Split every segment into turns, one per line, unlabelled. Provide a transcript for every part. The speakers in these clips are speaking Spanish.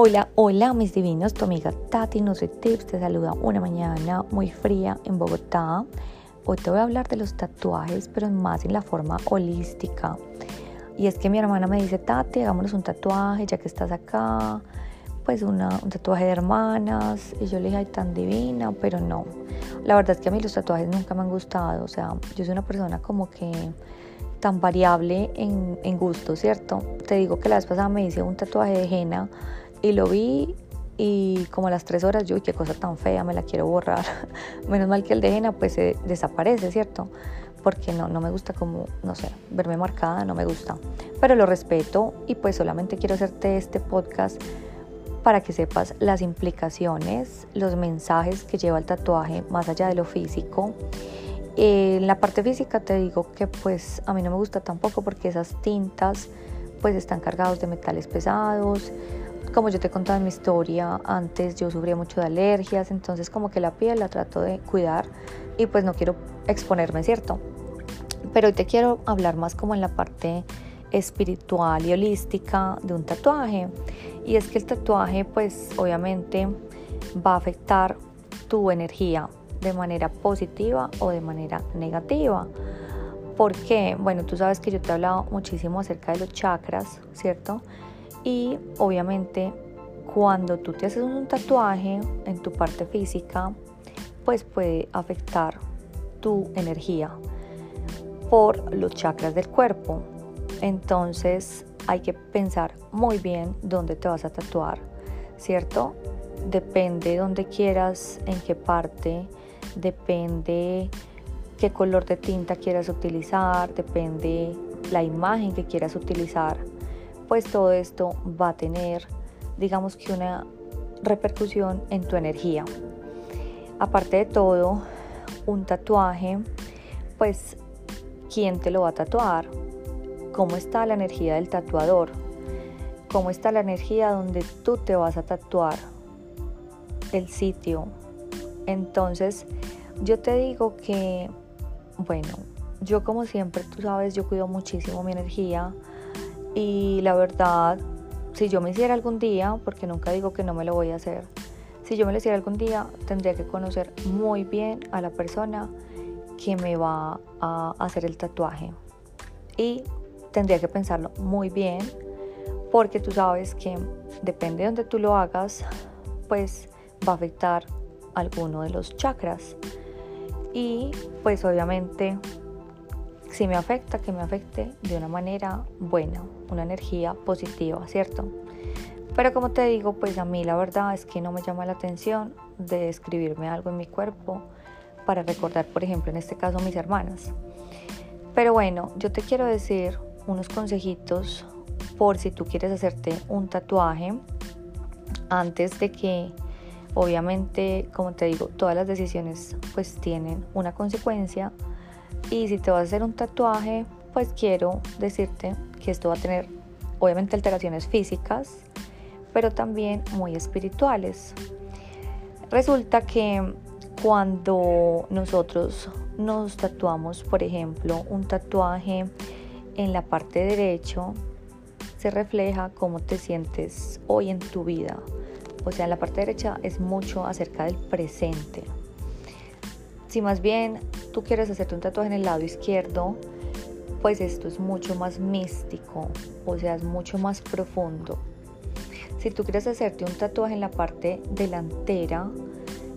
Hola, hola mis divinos, tu amiga Tati Tips te saluda una mañana muy fría en Bogotá. Hoy te voy a hablar de los tatuajes, pero más en la forma holística. Y es que mi hermana me dice, Tati, hagámonos un tatuaje ya que estás acá, pues un tatuaje de hermanas. Y yo le dije, ay, tan divina, pero no. La verdad es que a mí los tatuajes nunca me han gustado, o sea, yo soy una persona como que tan variable en, en gusto, ¿cierto? Te digo que la vez pasada me hice un tatuaje de henna y lo vi y como a las tres horas yo, qué cosa tan fea, me la quiero borrar. Menos mal que el de henna pues se desaparece, ¿cierto? Porque no, no me gusta como, no sé, verme marcada, no me gusta. Pero lo respeto y pues solamente quiero hacerte este podcast para que sepas las implicaciones, los mensajes que lleva el tatuaje más allá de lo físico. En la parte física te digo que pues a mí no me gusta tampoco porque esas tintas pues están cargados de metales pesados, como yo te contaba en mi historia, antes yo sufría mucho de alergias, entonces como que la piel la trato de cuidar y pues no quiero exponerme, ¿cierto? Pero hoy te quiero hablar más como en la parte espiritual y holística de un tatuaje. Y es que el tatuaje pues obviamente va a afectar tu energía de manera positiva o de manera negativa. ¿Por qué? Bueno, tú sabes que yo te he hablado muchísimo acerca de los chakras, ¿cierto? Y obviamente cuando tú te haces un tatuaje en tu parte física, pues puede afectar tu energía por los chakras del cuerpo. Entonces hay que pensar muy bien dónde te vas a tatuar, ¿cierto? Depende dónde quieras, en qué parte, depende qué color de tinta quieras utilizar, depende la imagen que quieras utilizar pues todo esto va a tener, digamos que una repercusión en tu energía. Aparte de todo, un tatuaje, pues, ¿quién te lo va a tatuar? ¿Cómo está la energía del tatuador? ¿Cómo está la energía donde tú te vas a tatuar? El sitio. Entonces, yo te digo que, bueno, yo como siempre, tú sabes, yo cuido muchísimo mi energía y la verdad, si yo me hiciera algún día, porque nunca digo que no me lo voy a hacer, si yo me lo hiciera algún día, tendría que conocer muy bien a la persona que me va a hacer el tatuaje. Y tendría que pensarlo muy bien, porque tú sabes que depende de donde tú lo hagas, pues va a afectar alguno de los chakras. Y pues obviamente si me afecta, que me afecte de una manera buena, una energía positiva, ¿cierto? Pero como te digo, pues a mí la verdad es que no me llama la atención de escribirme algo en mi cuerpo para recordar, por ejemplo, en este caso mis hermanas. Pero bueno, yo te quiero decir unos consejitos por si tú quieres hacerte un tatuaje antes de que obviamente, como te digo, todas las decisiones pues tienen una consecuencia y si te vas a hacer un tatuaje, pues quiero decirte que esto va a tener obviamente alteraciones físicas, pero también muy espirituales. Resulta que cuando nosotros nos tatuamos, por ejemplo, un tatuaje en la parte derecho, se refleja cómo te sientes hoy en tu vida. O sea, en la parte derecha es mucho acerca del presente. Si más bien tú quieres hacerte un tatuaje en el lado izquierdo, pues esto es mucho más místico, o sea, es mucho más profundo. Si tú quieres hacerte un tatuaje en la parte delantera,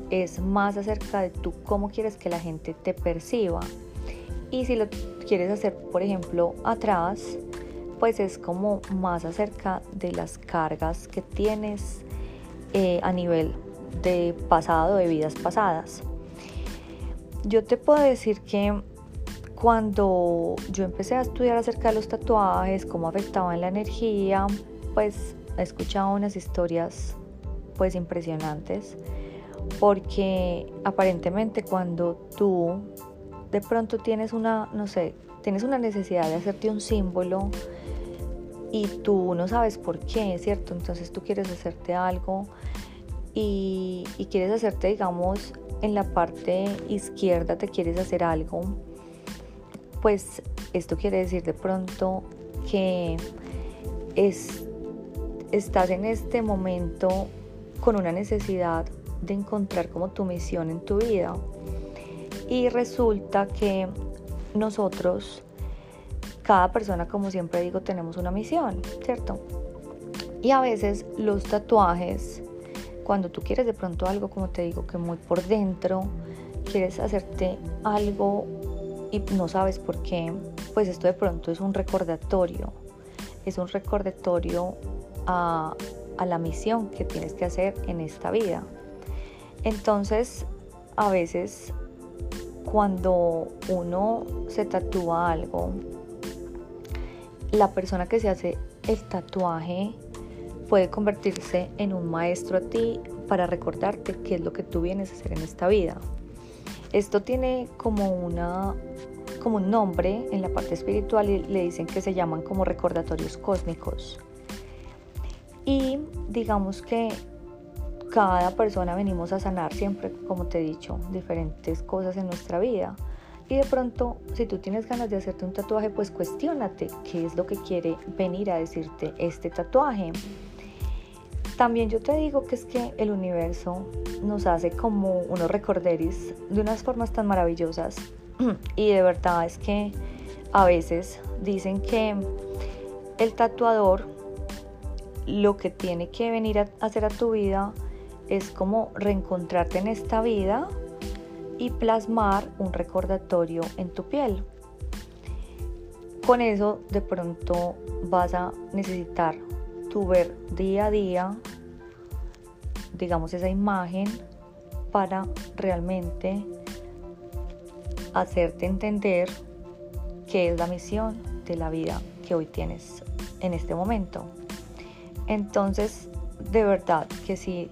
es más acerca de tú cómo quieres que la gente te perciba. Y si lo quieres hacer, por ejemplo, atrás, pues es como más acerca de las cargas que tienes eh, a nivel de pasado, de vidas pasadas. Yo te puedo decir que cuando yo empecé a estudiar acerca de los tatuajes, cómo afectaban la energía, pues he escuchado unas historias pues impresionantes porque aparentemente cuando tú de pronto tienes una, no sé, tienes una necesidad de hacerte un símbolo y tú no sabes por qué, ¿cierto? Entonces tú quieres hacerte algo y, quieres hacerte, digamos, en la parte izquierda te quieres hacer algo, pues esto quiere decir de pronto que es estás en este momento con una necesidad de encontrar como tu misión en tu vida. Y resulta que nosotros, cada persona, como siempre digo, tenemos una misión, ¿cierto? Y a veces los tatuajes, cuando tú quieres de pronto algo, como te digo, que muy por dentro, quieres hacerte algo y no sabes por qué, pues esto de pronto es un recordatorio, es un recordatorio a, la misión que tienes que hacer en esta vida. Entonces, a veces cuando uno se tatúa algo, la persona que se hace el tatuaje puede convertirse en un maestro a ti para recordarte qué es lo que tú vienes a hacer en esta vida. Esto tiene como una como un nombre en la parte espiritual y le dicen que se llaman como recordatorios cósmicos. Y digamos que cada persona venimos a sanar siempre, como te he dicho, diferentes cosas en nuestra vida. Y de pronto, si tú tienes ganas de hacerte un tatuaje, pues cuestionate qué es lo que quiere venir a decirte este tatuaje. También yo te digo que es que el universo nos hace como unos recorderis de unas formas tan maravillosas. Y de verdad es que a veces dicen que el tatuador lo que tiene que venir a hacer a tu vida es como reencontrarte en esta vida y plasmar un recordatorio en tu piel. Con eso de pronto vas a necesitar tu ver día a día, digamos, esa imagen para realmente hacerte entender qué es la misión de la vida que hoy tienes en este momento. Entonces, de verdad que si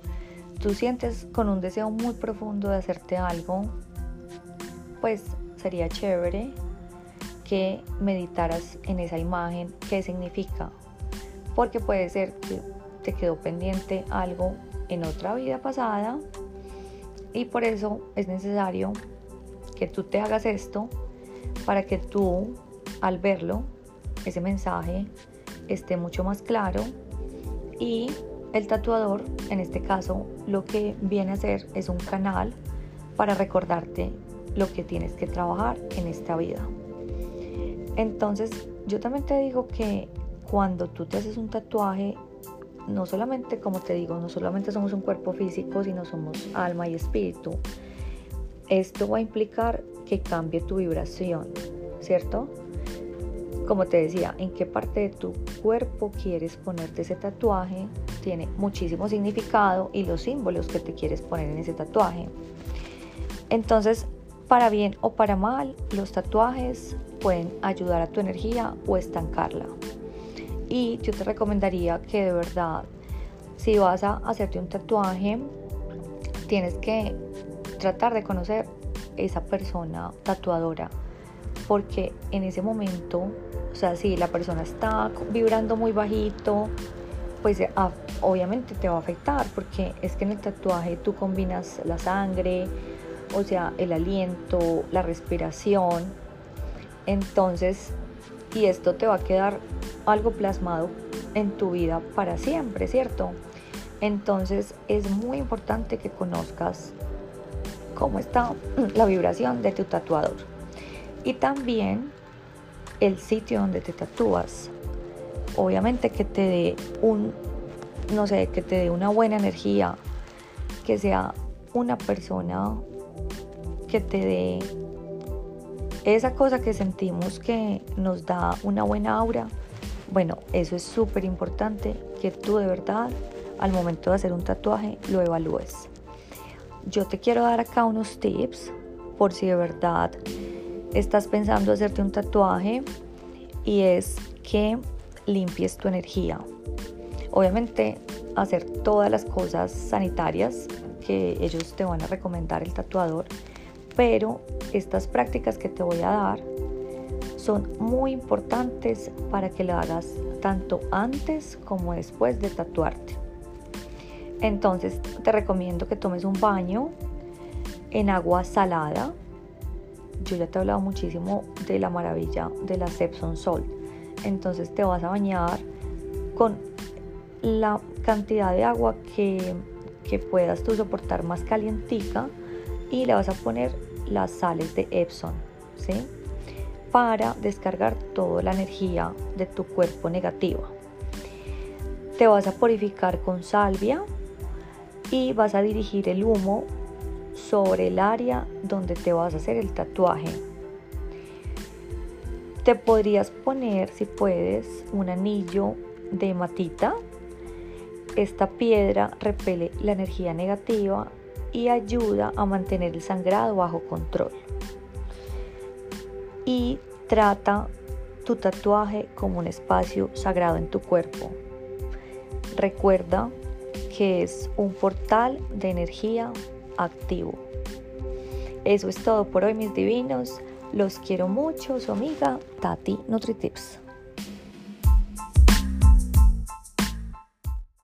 tú sientes con un deseo muy profundo de hacerte algo, pues sería chévere que meditaras en esa imagen, qué significa. Porque puede ser que te quedó pendiente algo en otra vida pasada y por eso es necesario que tú te hagas esto para que tú al verlo, ese mensaje esté mucho más claro y el tatuador, en este caso, lo que viene a hacer es un canal para recordarte lo que tienes que trabajar en esta vida. Entonces, yo también te digo que cuando tú te haces un tatuaje, no solamente, como te digo, no solamente somos un cuerpo físico, sino somos alma y espíritu. Esto va a implicar que cambie tu vibración, ¿cierto? Como te decía, en qué parte de tu cuerpo quieres ponerte ese tatuaje tiene muchísimo significado y los símbolos que te quieres poner en ese tatuaje. Entonces, para bien o para mal, los tatuajes pueden ayudar a tu energía o estancarla. Y yo te recomendaría que de verdad, si vas a hacerte un tatuaje, tienes que tratar de conocer esa persona tatuadora porque en ese momento, o sea, si la persona está vibrando muy bajito, pues eh, obviamente te va a afectar porque es que en el tatuaje tú combinas la sangre, o sea, el aliento, la respiración. Entonces, y esto te va a quedar algo plasmado en tu vida para siempre, ¿cierto? Entonces es muy importante que conozcas cómo está la vibración de tu tatuador y también el sitio donde te tatúas. Obviamente que te dé un, no sé, que te dé una buena energía, que sea una persona que te dé esa cosa que sentimos que nos da una buena aura. Bueno, eso es súper importante que tú de verdad al momento de hacer un tatuaje lo evalúes. Yo te quiero dar acá unos tips por si de verdad estás pensando hacerte un tatuaje y es que limpies tu energía. Obviamente hacer todas las cosas sanitarias que ellos te van a recomendar el tatuador, pero estas prácticas que te voy a dar son muy importantes para que lo hagas tanto antes como después de tatuarte. Entonces te recomiendo que tomes un baño en agua salada yo ya te he hablado muchísimo de la maravilla de la Sepson Salt. Entonces te vas a bañar con la cantidad de agua que, que puedas tú soportar más calientica y le vas a poner las sales de Epsom, ¿sí? Para descargar toda la energía de tu cuerpo negativa. Te vas a purificar con salvia y vas a dirigir el humo sobre el área donde te vas a hacer el tatuaje. Te podrías poner, si puedes, un anillo de matita. Esta piedra repele la energía negativa y ayuda a mantener el sangrado bajo control. Y trata tu tatuaje como un espacio sagrado en tu cuerpo. Recuerda que es un portal de energía activo. Eso es todo por hoy mis divinos. Los quiero mucho, su amiga Tati NutriTips.